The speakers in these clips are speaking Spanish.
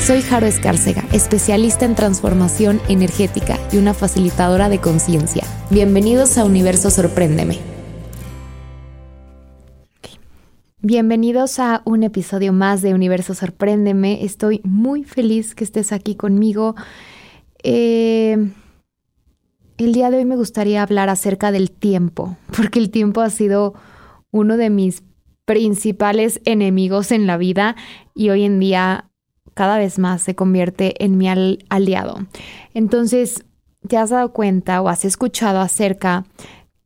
Soy Jaro Escárcega, especialista en transformación energética y una facilitadora de conciencia. Bienvenidos a Universo Sorpréndeme. Bienvenidos a un episodio más de Universo Sorpréndeme. Estoy muy feliz que estés aquí conmigo. Eh, el día de hoy me gustaría hablar acerca del tiempo, porque el tiempo ha sido uno de mis principales enemigos en la vida y hoy en día cada vez más se convierte en mi aliado. Entonces, ¿te has dado cuenta o has escuchado acerca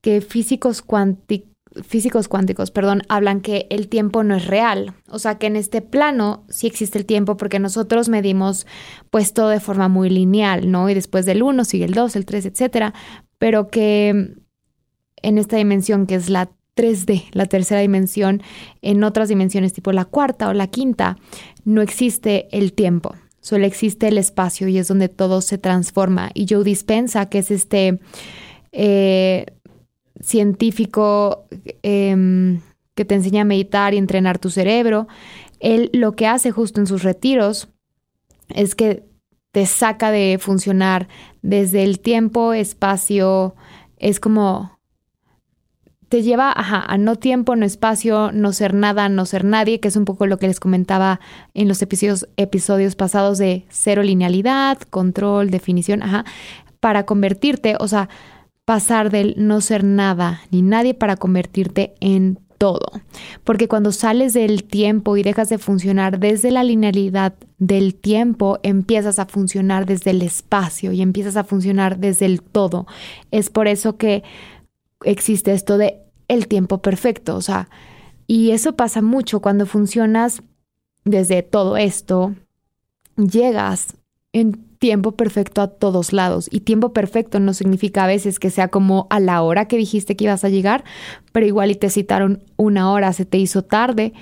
que físicos cuánticos físicos cuánticos, perdón, hablan que el tiempo no es real. O sea, que en este plano sí existe el tiempo porque nosotros medimos pues todo de forma muy lineal, ¿no? Y después del 1 sigue el 2, el 3, etcétera. Pero que en esta dimensión que es la 3D, la tercera dimensión, en otras dimensiones tipo la cuarta o la quinta, no existe el tiempo, solo existe el espacio y es donde todo se transforma. Y Joe Dispensa, que es este eh, científico em, que te enseña a meditar y entrenar tu cerebro, él lo que hace justo en sus retiros es que te saca de funcionar desde el tiempo, espacio, es como te lleva a no tiempo, no espacio, no ser nada, no ser nadie, que es un poco lo que les comentaba en los episodios, episodios pasados de cero linealidad, control, definición, ajá, para convertirte, o sea, pasar del no ser nada ni nadie para convertirte en todo. Porque cuando sales del tiempo y dejas de funcionar desde la linealidad del tiempo, empiezas a funcionar desde el espacio y empiezas a funcionar desde el todo. Es por eso que existe esto de el tiempo perfecto, o sea, y eso pasa mucho cuando funcionas desde todo esto, llegas en tiempo perfecto a todos lados. Y tiempo perfecto no significa a veces que sea como a la hora que dijiste que ibas a llegar, pero igual y te citaron una hora, se te hizo tarde,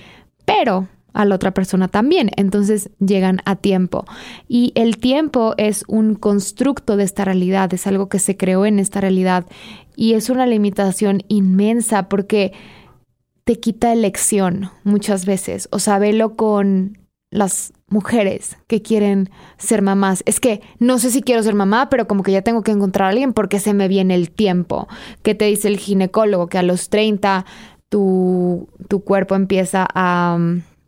pero a la otra persona también. Entonces llegan a tiempo. Y el tiempo es un constructo de esta realidad, es algo que se creó en esta realidad y es una limitación inmensa porque te quita elección muchas veces. O sea, velo con las mujeres que quieren ser mamás. Es que no sé si quiero ser mamá, pero como que ya tengo que encontrar a alguien porque se me viene el tiempo. ¿Qué te dice el ginecólogo? Que a los 30 tu, tu cuerpo empieza a,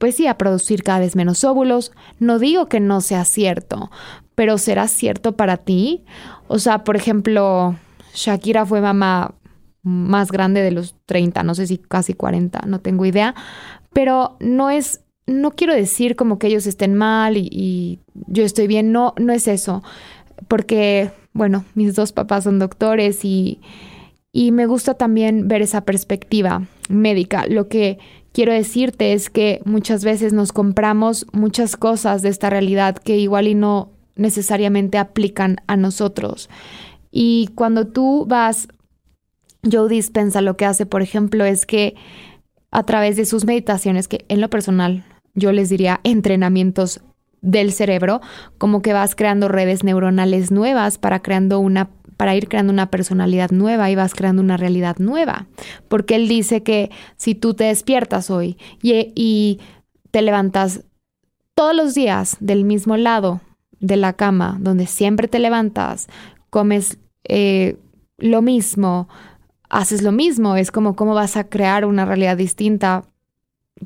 pues sí, a producir cada vez menos óvulos. No digo que no sea cierto, pero ¿será cierto para ti? O sea, por ejemplo, Shakira fue mamá más grande de los 30, no sé si casi 40, no tengo idea, pero no es no quiero decir como que ellos estén mal y, yo estoy bien, no, no es eso, porque, bueno, mis dos papás son doctores y, y me gusta también ver esa perspectiva médica. Lo que quiero decirte es que muchas veces nos compramos muchas cosas de esta realidad que igual y no necesariamente aplican a nosotros. Y cuando tú vas, Joe Dispensa lo que hace, por ejemplo, es que a través de sus meditaciones, que en lo personal yo les diría, entrenamientos del cerebro, como que vas creando redes neuronales nuevas para creando una para ir creando una personalidad nueva y vas creando una realidad nueva. Porque él dice que si tú te despiertas hoy y, te levantas todos los días del mismo lado de la cama, donde siempre te levantas, comes eh, lo mismo, haces lo mismo, es como cómo vas a crear una realidad distinta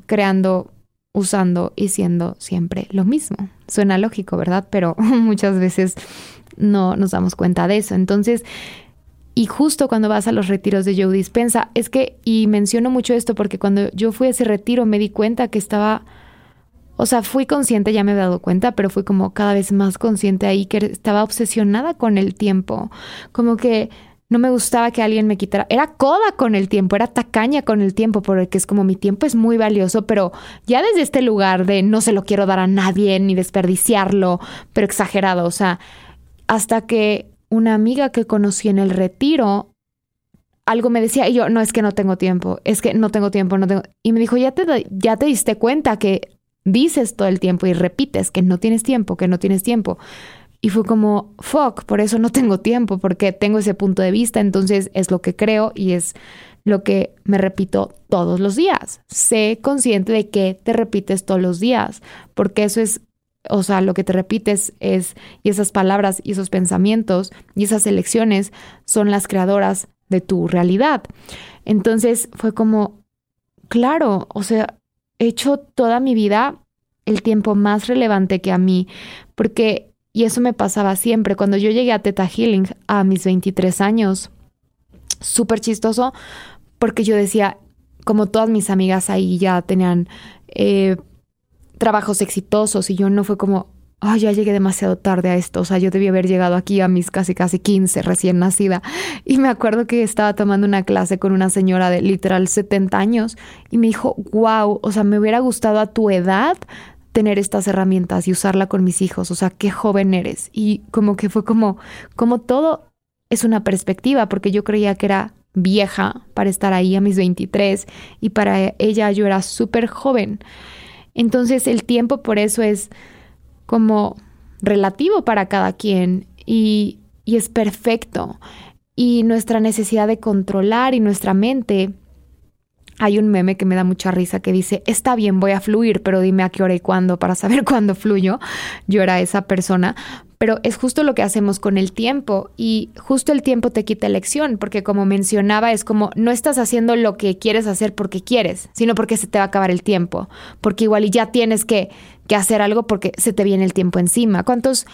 creando usando y siendo siempre lo mismo. Suena lógico, ¿verdad? Pero muchas veces no nos damos cuenta de eso. Entonces, y justo cuando vas a los retiros de Joe Dispensa, es que, y menciono mucho esto porque cuando yo fui a ese retiro me di cuenta que estaba, o sea, fui consciente, ya me he dado cuenta, pero fui como cada vez más consciente ahí que estaba obsesionada con el tiempo, como que no me gustaba que alguien me quitara. Era coda con el tiempo, era tacaña con el tiempo, porque es como mi tiempo es muy valioso, pero ya desde este lugar de no se lo quiero dar a nadie ni desperdiciarlo, pero exagerado, o sea, hasta que una amiga que conocí en el retiro algo me decía y yo, no, es que no tengo tiempo, es que no tengo tiempo, no tengo... Y me dijo, ya te, ya te diste cuenta que dices todo el tiempo y repites que no tienes tiempo, que no tienes tiempo. Y fue como, fuck, por eso no tengo tiempo, porque tengo ese punto de vista, entonces es lo que creo y es lo que me repito todos los días. Sé consciente de que te repites todos los días, porque eso es, o sea, lo que te repites es, y esas palabras y esos pensamientos y esas elecciones son las creadoras de tu realidad. Entonces fue como, claro, o sea, he hecho toda mi vida el tiempo más relevante que a mí, porque, y eso me pasaba siempre, cuando yo llegué a Teta Healing a mis 23 años, súper chistoso, porque yo decía, como todas mis amigas ahí ya tenían eh, trabajos exitosos y yo no fue como, ay, ya llegué demasiado tarde a esto, o sea, yo debí haber llegado aquí a mis casi casi 15 recién nacida. Y me acuerdo que estaba tomando una clase con una señora de literal 70 años y me dijo, wow, o sea, me hubiera gustado a tu edad tener estas herramientas y usarla con mis hijos, o sea, qué joven eres. Y como que fue como, como todo es una perspectiva, porque yo creía que era vieja para estar ahí a mis 23 y para ella yo era súper joven. Entonces el tiempo por eso es como relativo para cada quien y, y es perfecto. Y nuestra necesidad de controlar y nuestra mente hay un meme que me da mucha risa que dice, está bien, voy a fluir, pero dime a qué hora y cuándo para saber cuándo fluyo. Yo era esa persona, pero es justo lo que hacemos con el tiempo y justo el tiempo te quita elección, porque como mencionaba, es como no estás haciendo lo que quieres hacer porque quieres, sino porque se te va a acabar el tiempo, porque igual y ya tienes que, que hacer algo porque se te viene el tiempo encima. ¿Cuántos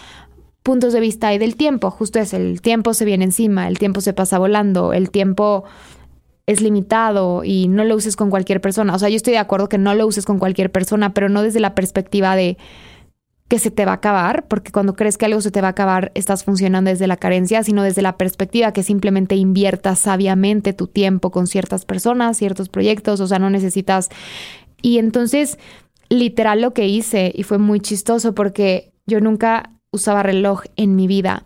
puntos de vista hay del tiempo? Justo es, el tiempo se viene encima, el tiempo se pasa volando, el tiempo es limitado y no lo uses con cualquier persona. O sea, yo estoy de acuerdo que no lo uses con cualquier persona, pero no desde la perspectiva de que se te va a acabar, porque cuando crees que algo se te va a acabar, estás funcionando desde la carencia, sino desde la perspectiva que simplemente inviertas sabiamente tu tiempo con ciertas personas, ciertos proyectos, o sea, no necesitas. Y entonces, literal lo que hice, y fue muy chistoso porque yo nunca usaba reloj en mi vida.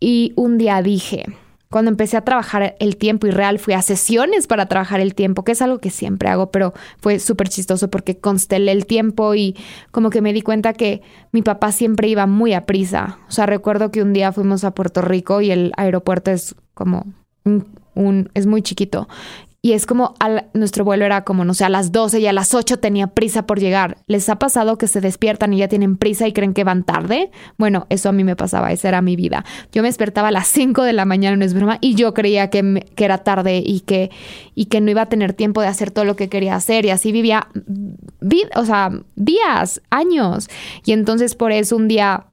Y un día dije, cuando empecé a trabajar el tiempo y real, fui a sesiones para trabajar el tiempo, que es algo que siempre hago, pero fue súper chistoso porque constelé el tiempo y como que me di cuenta que mi papá siempre iba muy a prisa. O sea, recuerdo que un día fuimos a Puerto Rico y el aeropuerto es como un, un, es muy chiquito y es como nuestro vuelo era como, no sé, a las 12 y a las 8 tenía prisa por llegar. ¿Les ha pasado que se despiertan y ya tienen prisa y creen que van tarde? Bueno, eso a mí me pasaba, esa era mi vida. Yo me despertaba a las 5 de la mañana, no es broma, y yo creía que, que era tarde y que, y que no iba a tener tiempo de hacer todo lo que quería hacer y así vivía, sea, días, años. Y entonces por eso un día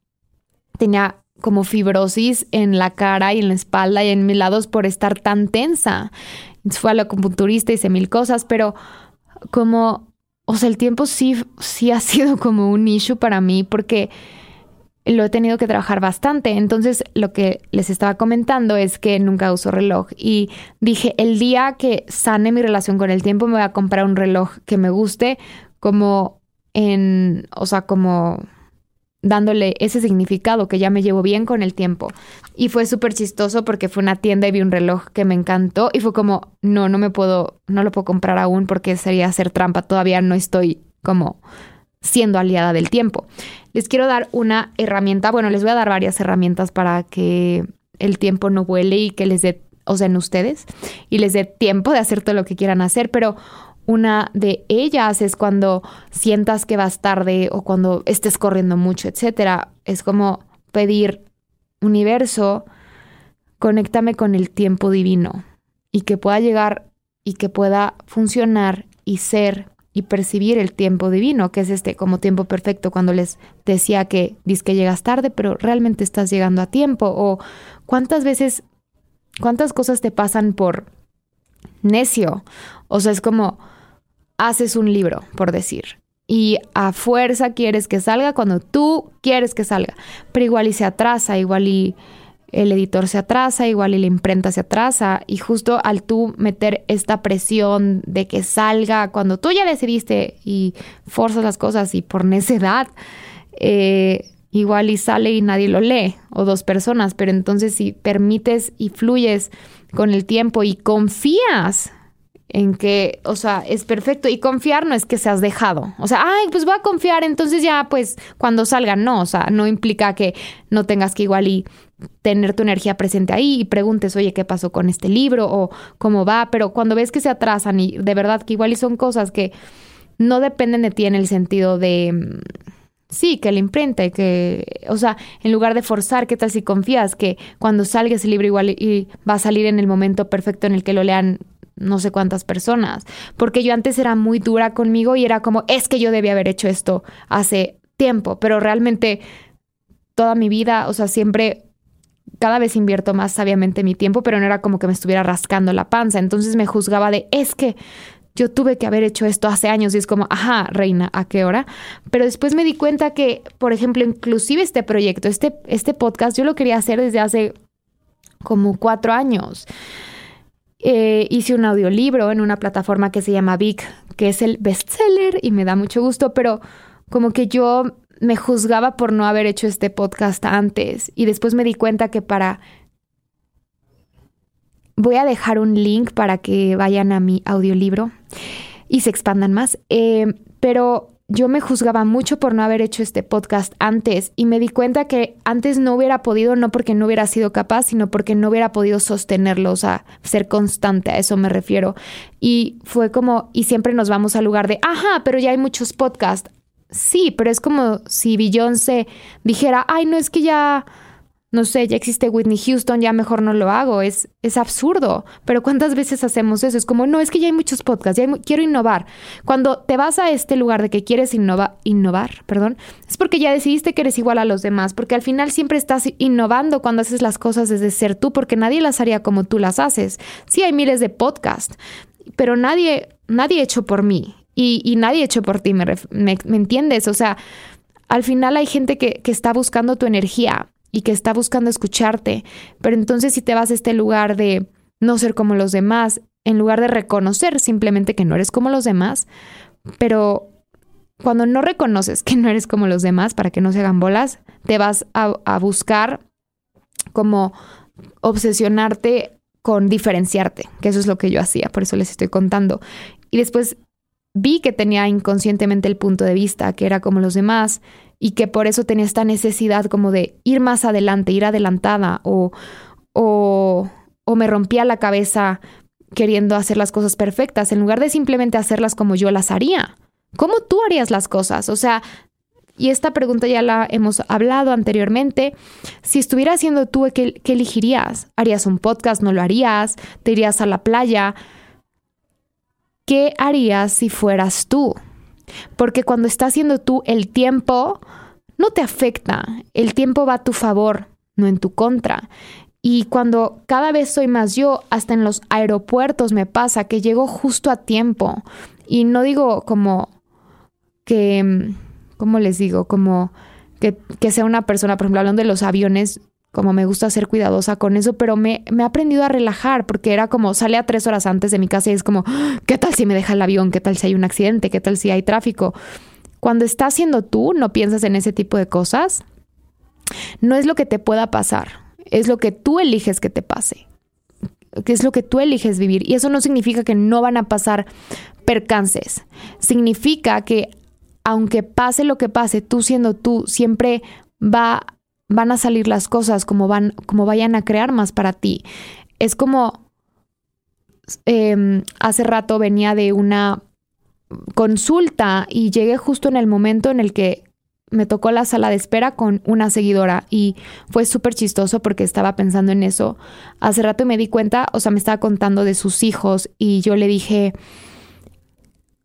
tenía como fibrosis en la cara y en la espalda y en mis lados por estar tan tensa fue a la acupunturista, hice mil cosas, pero como, o sea, el tiempo sí, sí ha sido como un issue para mí porque lo he tenido que trabajar bastante. Entonces, lo que les estaba comentando es que nunca uso reloj y dije, el día que sane mi relación con el tiempo, me voy a comprar un reloj que me guste como en, o sea, como dándole ese significado que ya me llevo bien con el tiempo. Y fue súper chistoso porque fue una tienda y vi un reloj que me encantó y fue como, no, no me puedo, no lo puedo comprar aún porque sería hacer trampa, todavía no estoy como siendo aliada del tiempo. Les quiero dar una herramienta, bueno, les voy a dar varias herramientas para que el tiempo no vuele y que les dé, o sea, en ustedes, y les dé tiempo de hacer todo lo que quieran hacer, pero una de ellas es cuando sientas que vas tarde o cuando estés corriendo mucho, etcétera. Es como pedir, universo, conéctame con el tiempo divino y que pueda llegar y que pueda funcionar y ser y percibir el tiempo divino, que es este como tiempo perfecto cuando les decía que dices que llegas tarde, pero realmente estás llegando a tiempo o cuántas veces cuántas cosas te pasan por necio. O sea, es como haces un libro, por decir. Y a fuerza quieres que salga cuando tú quieres que salga. Pero igual y se atrasa, igual y el editor se atrasa, igual y la imprenta se atrasa. Y justo al tú meter esta presión de que salga cuando tú ya decidiste y forzas las cosas y por necedad, eh, igual y sale y nadie lo lee, o dos personas. Pero entonces si permites y fluyes con el tiempo y confías en que, o sea, es perfecto. Y confiar no es que seas dejado. O sea, ay, pues voy a confiar, entonces ya, pues, cuando salga, no. O sea, no implica que no tengas que igual y tener tu energía presente ahí y preguntes, oye, ¿qué pasó con este libro? o cómo va. Pero cuando ves que se atrasan y de verdad que igual y son cosas que no dependen de ti en el sentido de mm, sí, que le imprenta que, o sea, en lugar de forzar, ¿qué tal si confías que cuando salga ese libro igual y va a salir en el momento perfecto en el que lo lean no sé cuántas personas, porque yo antes era muy dura conmigo y era como, es que yo debía haber hecho esto hace tiempo, pero realmente toda mi vida, o sea, siempre, cada vez invierto más sabiamente mi tiempo, pero no era como que me estuviera rascando la panza, entonces me juzgaba de, es que yo tuve que haber hecho esto hace años y es como, ajá, reina, ¿a qué hora? Pero después me di cuenta que, por ejemplo, inclusive este proyecto, este, este podcast, yo lo quería hacer desde hace como cuatro años. Eh, hice un audiolibro en una plataforma que se llama Vic, que es el bestseller y me da mucho gusto, pero como que yo me juzgaba por no haber hecho este podcast antes y después me di cuenta que para... Voy a dejar un link para que vayan a mi audiolibro y se expandan más, eh, pero yo me juzgaba mucho por no haber hecho este podcast antes y me di cuenta que antes no hubiera podido, no porque no hubiera sido capaz, sino porque no hubiera podido sostenerlo, o sea, ser constante, a eso me refiero. Y fue como, y siempre nos vamos al lugar de, ajá, pero ya hay muchos podcasts. Sí, pero es como si Beyoncé dijera, ay, no es que ya no sé, ya existe Whitney Houston, ya mejor no lo hago, es, es absurdo. Pero ¿cuántas veces hacemos eso? Es como, no, es que ya hay muchos podcasts, ya quiero innovar. Cuando te vas a este lugar de que quieres innovar, perdón, es porque ya decidiste que eres igual a los demás, porque al final siempre estás innovando cuando haces las cosas desde ser tú, porque nadie las haría como tú las haces. Sí hay miles de podcasts, pero nadie, nadie hecho por mí y, y nadie hecho por ti, ¿me, me, entiendes? O sea, al final hay gente que, que está buscando tu energía y que está buscando escucharte. Pero entonces si te vas a este lugar de no ser como los demás, en lugar de reconocer simplemente que no eres como los demás, pero cuando no reconoces que no eres como los demás para que no se hagan bolas, te vas a, buscar como obsesionarte con diferenciarte, que eso es lo que yo hacía, por eso les estoy contando. Y después vi que tenía inconscientemente el punto de vista, que era como los demás, y que por eso tenía esta necesidad como de ir más adelante, ir adelantada o, o, o me rompía la cabeza queriendo hacer las cosas perfectas en lugar de simplemente hacerlas como yo las haría. ¿Cómo tú harías las cosas? O sea, y esta pregunta ya la hemos hablado anteriormente. Si estuviera haciendo tú, ¿qué, ¿qué, elegirías? ¿Harías un podcast? ¿No lo harías? ¿Te irías a la playa? ¿Qué harías si fueras tú? Porque cuando estás haciendo tú el tiempo, no te afecta. El tiempo va a tu favor, no en tu contra. Y cuando cada vez soy más yo, hasta en los aeropuertos me pasa que llego justo a tiempo. Y no digo como que, ¿cómo les digo? Como que, que sea una persona, por ejemplo, hablando de los aviones, como me gusta ser cuidadosa con eso, pero me, me he aprendido a relajar porque era como sale a tres horas antes de mi casa y es como, ¿qué tal si me deja el avión? ¿Qué tal si hay un accidente? ¿Qué tal si hay tráfico? Cuando estás siendo tú, no piensas en ese tipo de cosas. No es lo que te pueda pasar, es lo que tú eliges que te pase, que es lo que tú eliges vivir. Y eso no significa que no van a pasar percances, significa que aunque pase lo que pase, tú siendo tú, siempre va van a salir las cosas como, van, como vayan a crear más para ti. Es como em, hace rato venía de una consulta y llegué justo en el momento en el que me tocó la sala de espera con una seguidora y fue súper chistoso porque estaba pensando en eso. Hace rato me di cuenta, o sea, me estaba contando de sus hijos y yo le dije,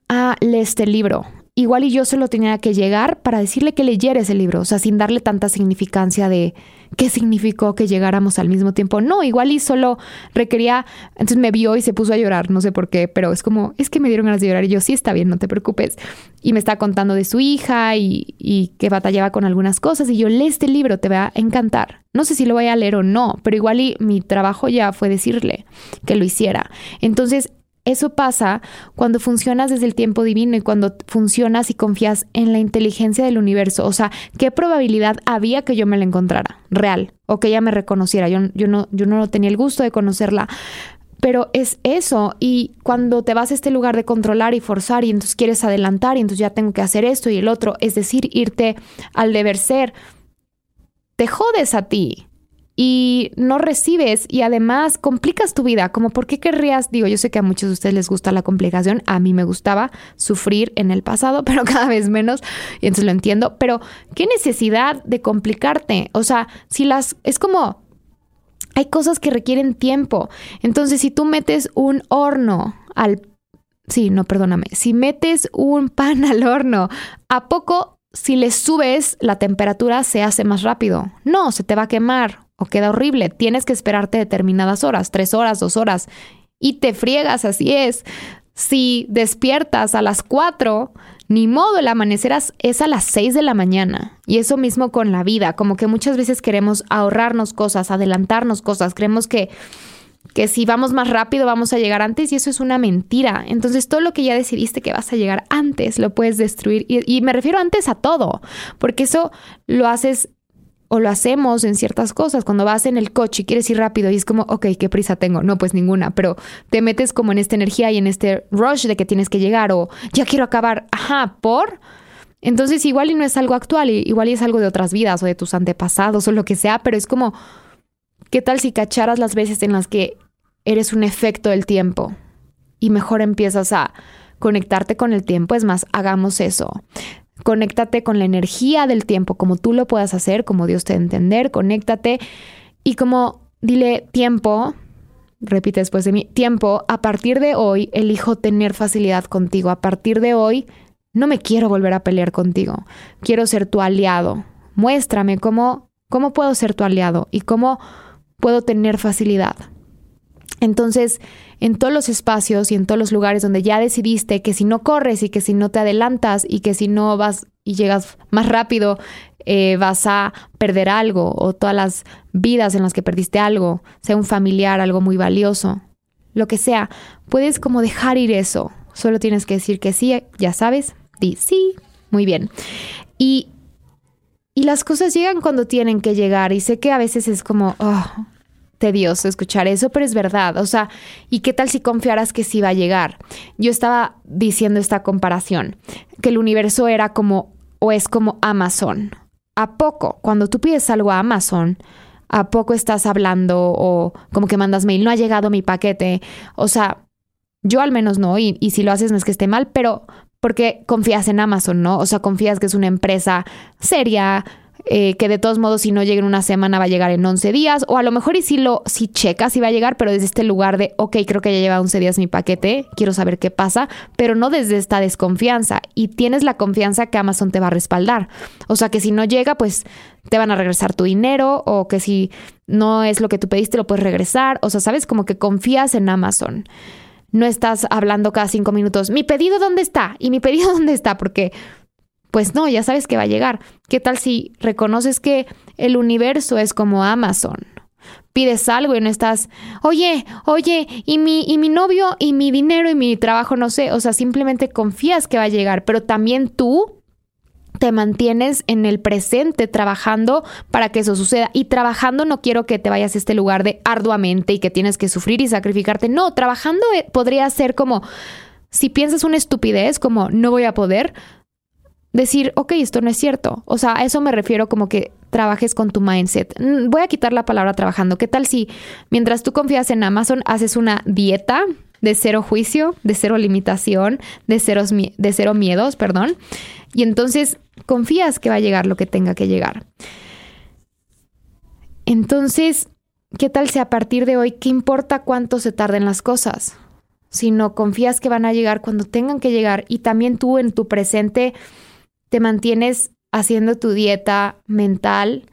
ah, lee este libro igual y yo solo tenía que llegar para decirle que leyera ese libro, o sea, sin darle tanta significancia de qué significó que llegáramos al mismo tiempo. No, igual y solo requería, entonces me vio y se puso a llorar, no sé por qué, pero es como, es que me dieron ganas de llorar y yo sí está bien, no te preocupes. Y me está contando de su hija y, que batallaba con algunas cosas y yo lee este libro, te va a encantar. No sé si lo voy a leer o no, pero igual y mi trabajo ya fue decirle que lo hiciera. Entonces, eso pasa cuando funcionas desde el tiempo divino y cuando funcionas y confías en la inteligencia del universo. O sea, ¿qué probabilidad había que yo me la encontrara? Real. O que ella me reconociera. Yo, no, yo no tenía el gusto de conocerla. Pero es eso. Y cuando te vas a este lugar de controlar y forzar y entonces quieres adelantar y entonces ya tengo que hacer esto y el otro, es decir, irte al deber ser, te jodes a ti y no recibes y además complicas tu vida, como por qué querrías, digo, yo sé que a muchos de ustedes les gusta la complicación, a mí me gustaba sufrir en el pasado, pero cada vez menos, y entonces lo entiendo, pero qué necesidad de complicarte, o sea, si las, es como, hay cosas que requieren tiempo, entonces si tú metes un horno al, sí, no, perdóname, si metes un pan al horno, ¿a poco si le subes la temperatura se hace más rápido? No, se te va a quemar o queda horrible. Tienes que esperarte determinadas horas, tres horas, dos horas, y te friegas, así es. Si despiertas a las cuatro, ni modo, el amanecer es a las seis de la mañana. Y eso mismo con la vida, como que muchas veces queremos ahorrarnos cosas, adelantarnos cosas, creemos que que si vamos más rápido vamos a llegar antes y eso es una mentira. Entonces todo lo que ya decidiste que vas a llegar antes lo puedes destruir y, y, me refiero antes a todo, porque eso lo haces o lo hacemos en ciertas cosas. Cuando vas en el coche y quieres ir rápido y es como, ok, ¿qué prisa tengo? No, pues ninguna, pero te metes como en esta energía y en este rush de que tienes que llegar o ya quiero acabar, ajá, por... Entonces igual y no es algo actual, igual y es algo de otras vidas o de tus antepasados o lo que sea, pero es como, ¿qué tal si cacharas las veces en las que eres un efecto del tiempo y mejor empiezas a conectarte con el tiempo? Es más, hagamos eso. Conéctate con la energía del tiempo, como tú lo puedas hacer, como Dios te entender, conéctate y como dile tiempo, repite después de mí, tiempo, a partir de hoy elijo tener facilidad contigo, a partir de hoy no me quiero volver a pelear contigo, quiero ser tu aliado, muéstrame cómo, cómo puedo ser tu aliado y cómo puedo tener facilidad. Entonces, en todos los espacios y en todos los lugares donde ya decidiste que si no corres y que si no te adelantas y que si no vas y llegas más rápido, eh, vas a perder algo o todas las vidas en las que perdiste algo, sea un familiar, algo muy valioso, lo que sea, puedes como dejar ir eso. Solo tienes que decir que sí, ya sabes, di sí, muy bien. Y, y las cosas llegan cuando tienen que llegar y sé que a veces es como, oh, tedioso escuchar eso, pero es verdad. O sea, ¿y qué tal si confiaras que sí va a llegar? Yo estaba diciendo esta comparación, que el universo era como o es como Amazon. ¿A poco? Cuando tú pides algo a Amazon, ¿a poco estás hablando o como que mandas mail? No ha llegado mi paquete. O sea, yo al menos no, y, y si lo haces no es que esté mal, pero porque confías en Amazon, ¿no? O sea, confías que es una empresa seria, eh, que de todos modos si no llega en una semana va a llegar en 11 días, o a lo mejor y si lo, si checas si va a llegar, pero desde este lugar de, ok, creo que ya lleva 11 días mi paquete, quiero saber qué pasa, pero no desde esta desconfianza, y tienes la confianza que Amazon te va a respaldar. O sea que si no llega, pues te van a regresar tu dinero, o que si no es lo que tú pediste, lo puedes regresar, o sea, sabes, como que confías en Amazon. No estás hablando cada cinco minutos, mi pedido dónde está y mi pedido dónde está, porque pues no, ya sabes que va a llegar. ¿Qué tal si reconoces que el universo es como Amazon? Pides algo y no estás, oye, oye, y mi, y mi novio, y mi dinero, y mi trabajo, no sé. O sea, simplemente confías que va a llegar, pero también tú te mantienes en el presente trabajando para que eso suceda. Y trabajando no quiero que te vayas a este lugar de arduamente y que tienes que sufrir y sacrificarte. No, trabajando eh, podría ser como, si piensas una estupidez, como no voy a poder, decir, ok, esto no es cierto. O sea, a eso me refiero como que trabajes con tu mindset. Mm, voy a quitar la palabra trabajando. ¿Qué tal si mientras tú confías en Amazon haces una dieta de cero juicio, de cero limitación, de, ceros, de cero miedos, perdón? Y entonces confías que va a llegar lo que tenga que llegar. Entonces, ¿qué tal si a partir de hoy, qué importa cuánto se tarden las cosas? Si no confías que van a llegar cuando tengan que llegar y también tú en tu presente te mantienes haciendo tu dieta mental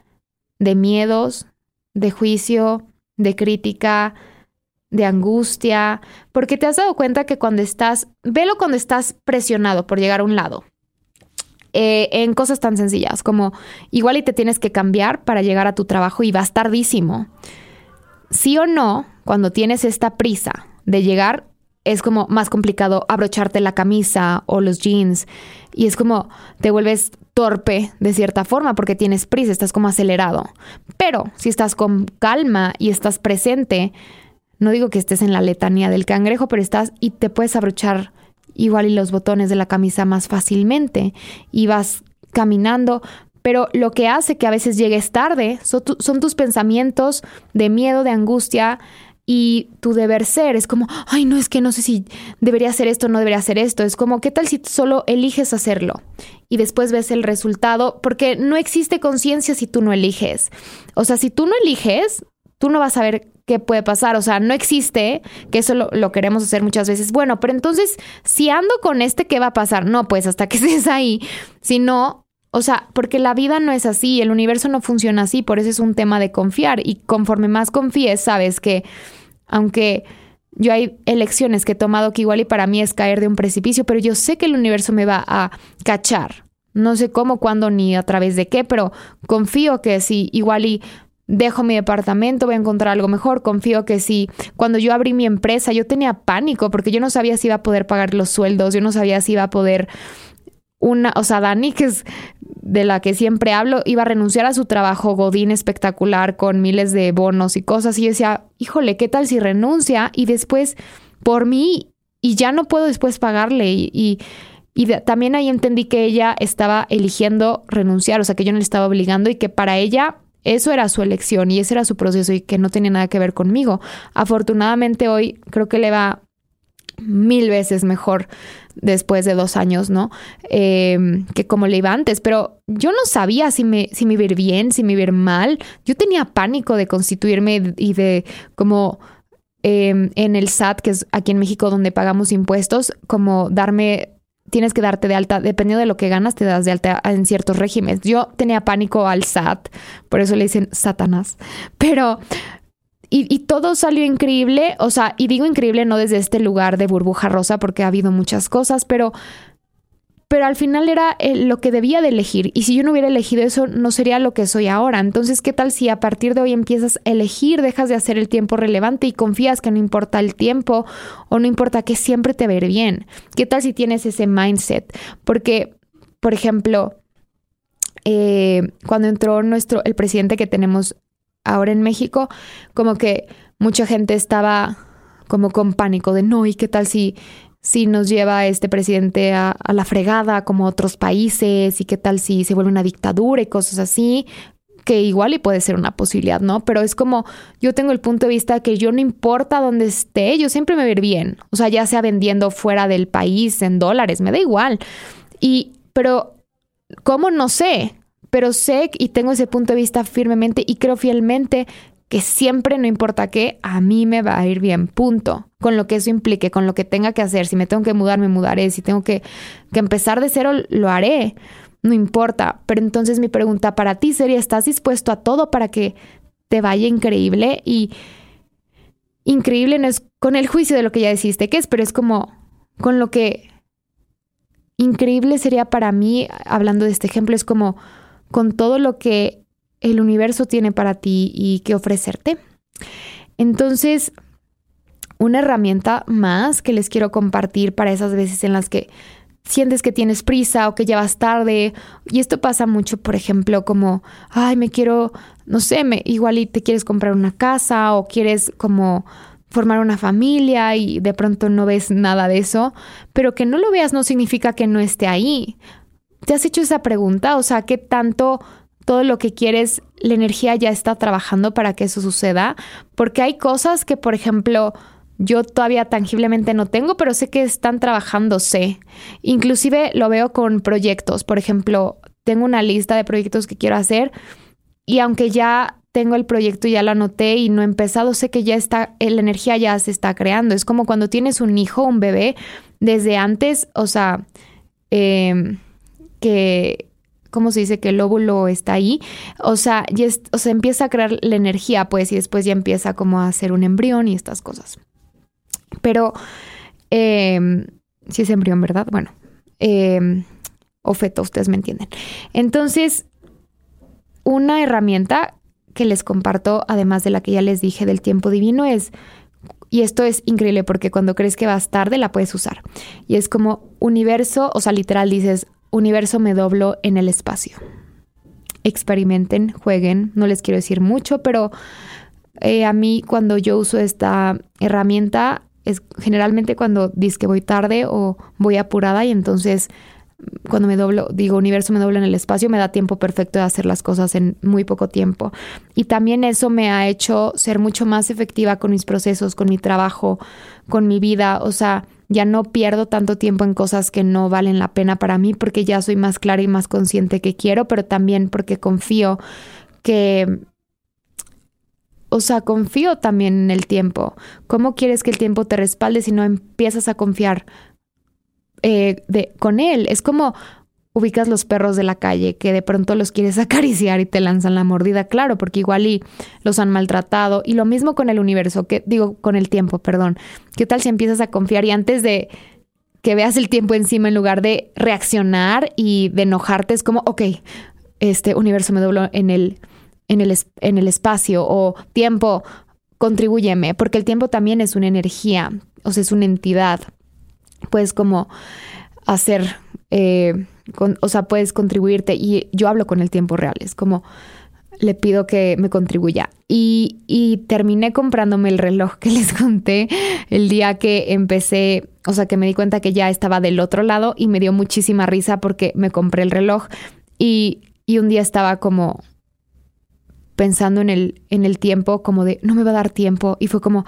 de miedos, de juicio, de crítica, de angustia, porque te has dado cuenta que cuando estás, velo cuando estás presionado por llegar a un lado, eh, en cosas tan sencillas como igual y te tienes que cambiar para llegar a tu trabajo y vas tardísimo. Sí o no, cuando tienes esta prisa de llegar, es como más complicado abrocharte la camisa o los jeans y es como te vuelves torpe de cierta forma porque tienes prisa, estás como acelerado. Pero si estás con calma y estás presente, no digo que estés en la letanía del cangrejo, pero estás y te puedes abrochar igual y los botones de la camisa más fácilmente y vas caminando, pero lo que hace que a veces llegues tarde son, son tus pensamientos de miedo, de angustia, y tu deber ser es como, ay, no, es que no sé si debería hacer esto no debería hacer esto. Es como, ¿qué tal si solo eliges hacerlo? Y después ves el resultado, porque no existe conciencia si tú no eliges. O sea, si tú no eliges, tú no vas a ver qué puede pasar. O sea, no existe, que eso lo, queremos hacer muchas veces. Bueno, pero entonces, si ando con este, ¿qué va a pasar? No, pues hasta que estés ahí. Si no, o sea, porque la vida no es así, el universo no funciona así, por eso es un tema de confiar. Y conforme más confíes, sabes que aunque yo hay elecciones que he tomado que igual y para mí es caer de un precipicio, pero yo sé que el universo me va a cachar. No sé cómo, cuándo, ni a través de qué, pero confío que si igual y dejo mi departamento, voy a encontrar algo mejor. Confío que si cuando yo abrí mi empresa, yo tenía pánico porque yo no sabía si iba a poder pagar los sueldos, yo no sabía si iba a poder una, o sea, Dani, que es de la que siempre hablo, iba a renunciar a su trabajo Godín espectacular con miles de bonos y cosas. Y yo decía, híjole, ¿qué tal si renuncia? Y después, por mí, y ya no puedo después pagarle. Y, y, también ahí entendí que ella estaba eligiendo renunciar, o sea, que yo no le estaba obligando y que para ella eso era su elección y ese era su proceso y que no tenía nada que ver conmigo. Afortunadamente hoy creo que le va mil veces mejor después de dos años, ¿no? Em, que como le iba antes, pero yo no sabía si me, si me bien, si me iba mal. Yo tenía pánico de constituirme y de como em, en el SAT, que es aquí en México donde pagamos impuestos, como darme tienes que darte de alta, dependiendo de lo que ganas, te das de alta en ciertos regímenes. Yo tenía pánico al SAT, por eso le dicen Satanás, pero y, todo salió increíble, o sea, y digo increíble no desde este lugar de burbuja rosa porque ha habido muchas cosas, pero, pero al final era eh, lo que debía de elegir. Y si yo no hubiera elegido eso, no sería lo que soy ahora. Entonces, ¿qué tal si a partir de hoy empiezas a elegir, dejas de hacer el tiempo relevante y confías que no importa el tiempo o no importa que siempre te ver bien? ¿Qué tal si tienes ese mindset? Porque, por ejemplo, eh, cuando entró nuestro, el presidente que tenemos ahora en México, como que mucha gente estaba como con pánico de no, ¿y qué tal si, si nos lleva este presidente a, a la fregada como otros países? ¿Y qué tal si se vuelve una dictadura y cosas así? que igual y puede ser una posibilidad, ¿no? Pero es como yo tengo el punto de vista que yo no importa dónde esté, yo siempre me ver bien. O sea, ya sea vendiendo fuera del país en dólares, me da igual. Y, pero, ¿cómo no sé? Pero sé y tengo ese punto de vista firmemente y creo fielmente que siempre, no importa qué, a mí me va a ir bien, punto. Con lo que eso implique, con lo que tenga que hacer. Si me tengo que mudar, me mudaré. Si tengo que, que empezar de cero, lo haré. No importa. Pero entonces mi pregunta para ti sería, ¿estás dispuesto a todo para que te vaya increíble? Y increíble no es con el juicio de lo que ya deciste que es, pero es como con lo que increíble sería para mí, hablando de este ejemplo, es como con todo lo que el universo tiene para ti y que ofrecerte. Entonces, una herramienta más que les quiero compartir para esas veces en las que sientes que tienes prisa o que ya vas tarde. Y esto pasa mucho, por ejemplo, como, ay, me quiero, no sé, me, igual y te quieres comprar una casa o quieres como formar una familia y de pronto no ves nada de eso, pero que no lo veas no significa que no esté ahí. ¿Te has hecho esa pregunta? O sea, ¿qué tanto todo lo que quieres, la energía ya está trabajando para que eso suceda? Porque hay cosas que, por ejemplo, yo todavía tangiblemente no tengo, pero sé que están trabajándose. Inclusive lo veo con proyectos. Por ejemplo, tengo una lista de proyectos que quiero hacer y aunque ya tengo el proyecto, ya lo anoté y no he empezado, sé que ya está, la energía ya se está creando. Es como cuando tienes un hijo, un bebé, desde antes, o sea, eh, que, ¿cómo se dice? Que el óvulo está ahí. O sea, o sea, empieza a crear la energía, pues, y después ya empieza como a hacer un embrión y estas cosas. Pero, eh, si es embrión, ¿verdad? Bueno, eh, o feto, ustedes me entienden. Entonces, una herramienta que les comparto, además de la que ya les dije del tiempo divino, es y esto es increíble porque cuando crees que vas tarde la puedes usar. Y es como universo, o sea, literal dices, universo me doblo en el espacio. Experimenten, jueguen, no les quiero decir mucho, pero eh, a mí cuando yo uso esta herramienta es generalmente cuando dices que voy tarde o voy apurada y entonces cuando me doblo, digo, universo me dobla en el espacio, me da tiempo perfecto de hacer las cosas en muy poco tiempo. Y también eso me ha hecho ser mucho más efectiva con mis procesos, con mi trabajo, con mi vida. O sea, ya no pierdo tanto tiempo en cosas que no valen la pena para mí porque ya soy más clara y más consciente que quiero, pero también porque confío que... O sea, confío también en el tiempo. ¿Cómo quieres que el tiempo te respalde si no empiezas a confiar eh, de, con él. Es como ubicas los perros de la calle que de pronto los quieres acariciar y te lanzan la mordida, claro, porque igual y los han maltratado. Y lo mismo con el universo, que digo, con el tiempo, perdón. ¿Qué tal si empiezas a confiar y antes de que veas el tiempo encima en lugar de reaccionar y de enojarte, es como, ok, este universo me dobló en el, en el, en el espacio o tiempo, contribúyeme, porque el tiempo también es una energía, o sea, es una entidad puedes como hacer, eh, o sea, puedes contribuirte y yo hablo con el tiempo real, es como le pido que me contribuya. Y, y, terminé comprándome el reloj que les conté el día que empecé, o sea, que me di cuenta que ya estaba del otro lado y me dio muchísima risa porque me compré el reloj y, y un día estaba como pensando en el, en el tiempo, como de, no me va a dar tiempo. Y fue como,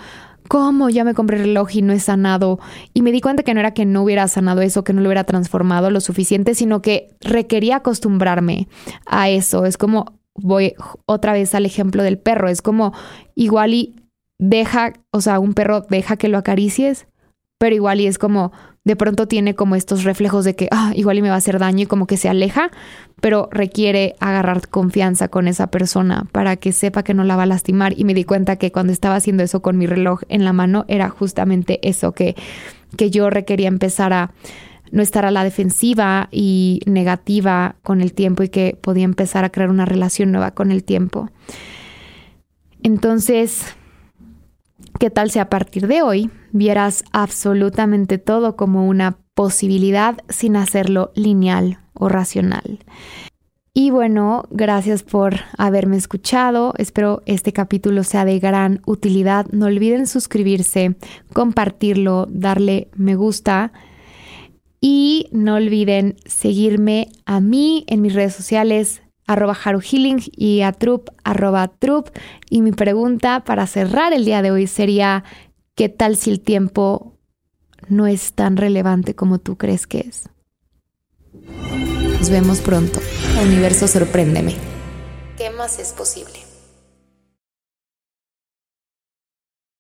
¿cómo? Ya me compré el reloj y no he sanado. Y me di cuenta que no era que no hubiera sanado eso, que no lo hubiera transformado lo suficiente, sino que requería acostumbrarme a eso. Es como, voy otra vez al ejemplo del perro, es como igual y deja, o sea, un perro deja que lo acaricies, pero igual y es como, de pronto tiene como estos reflejos de que, ah, igual y me va a hacer daño y como que se aleja, pero requiere agarrar confianza con esa persona para que sepa que no la va a lastimar. Y me di cuenta que cuando estaba haciendo eso con mi reloj en la mano era justamente eso, que, que yo requería empezar a no estar a la defensiva y negativa con el tiempo y que podía empezar a crear una relación nueva con el tiempo. Entonces, ¿qué tal si a partir de hoy vieras absolutamente todo como una posibilidad sin hacerlo lineal o racional. Y bueno, gracias por haberme escuchado. Espero este capítulo sea de gran utilidad. No olviden suscribirse, compartirlo, darle me gusta. Y no olviden seguirme a mí en mis redes sociales, arroba Healing y a Trup, arroba Trup. Y mi pregunta para cerrar el día de hoy sería, ¿Qué tal si el tiempo no es tan relevante como tú crees que es? Nos vemos pronto. Universo, sorpréndeme. ¿Qué más es posible?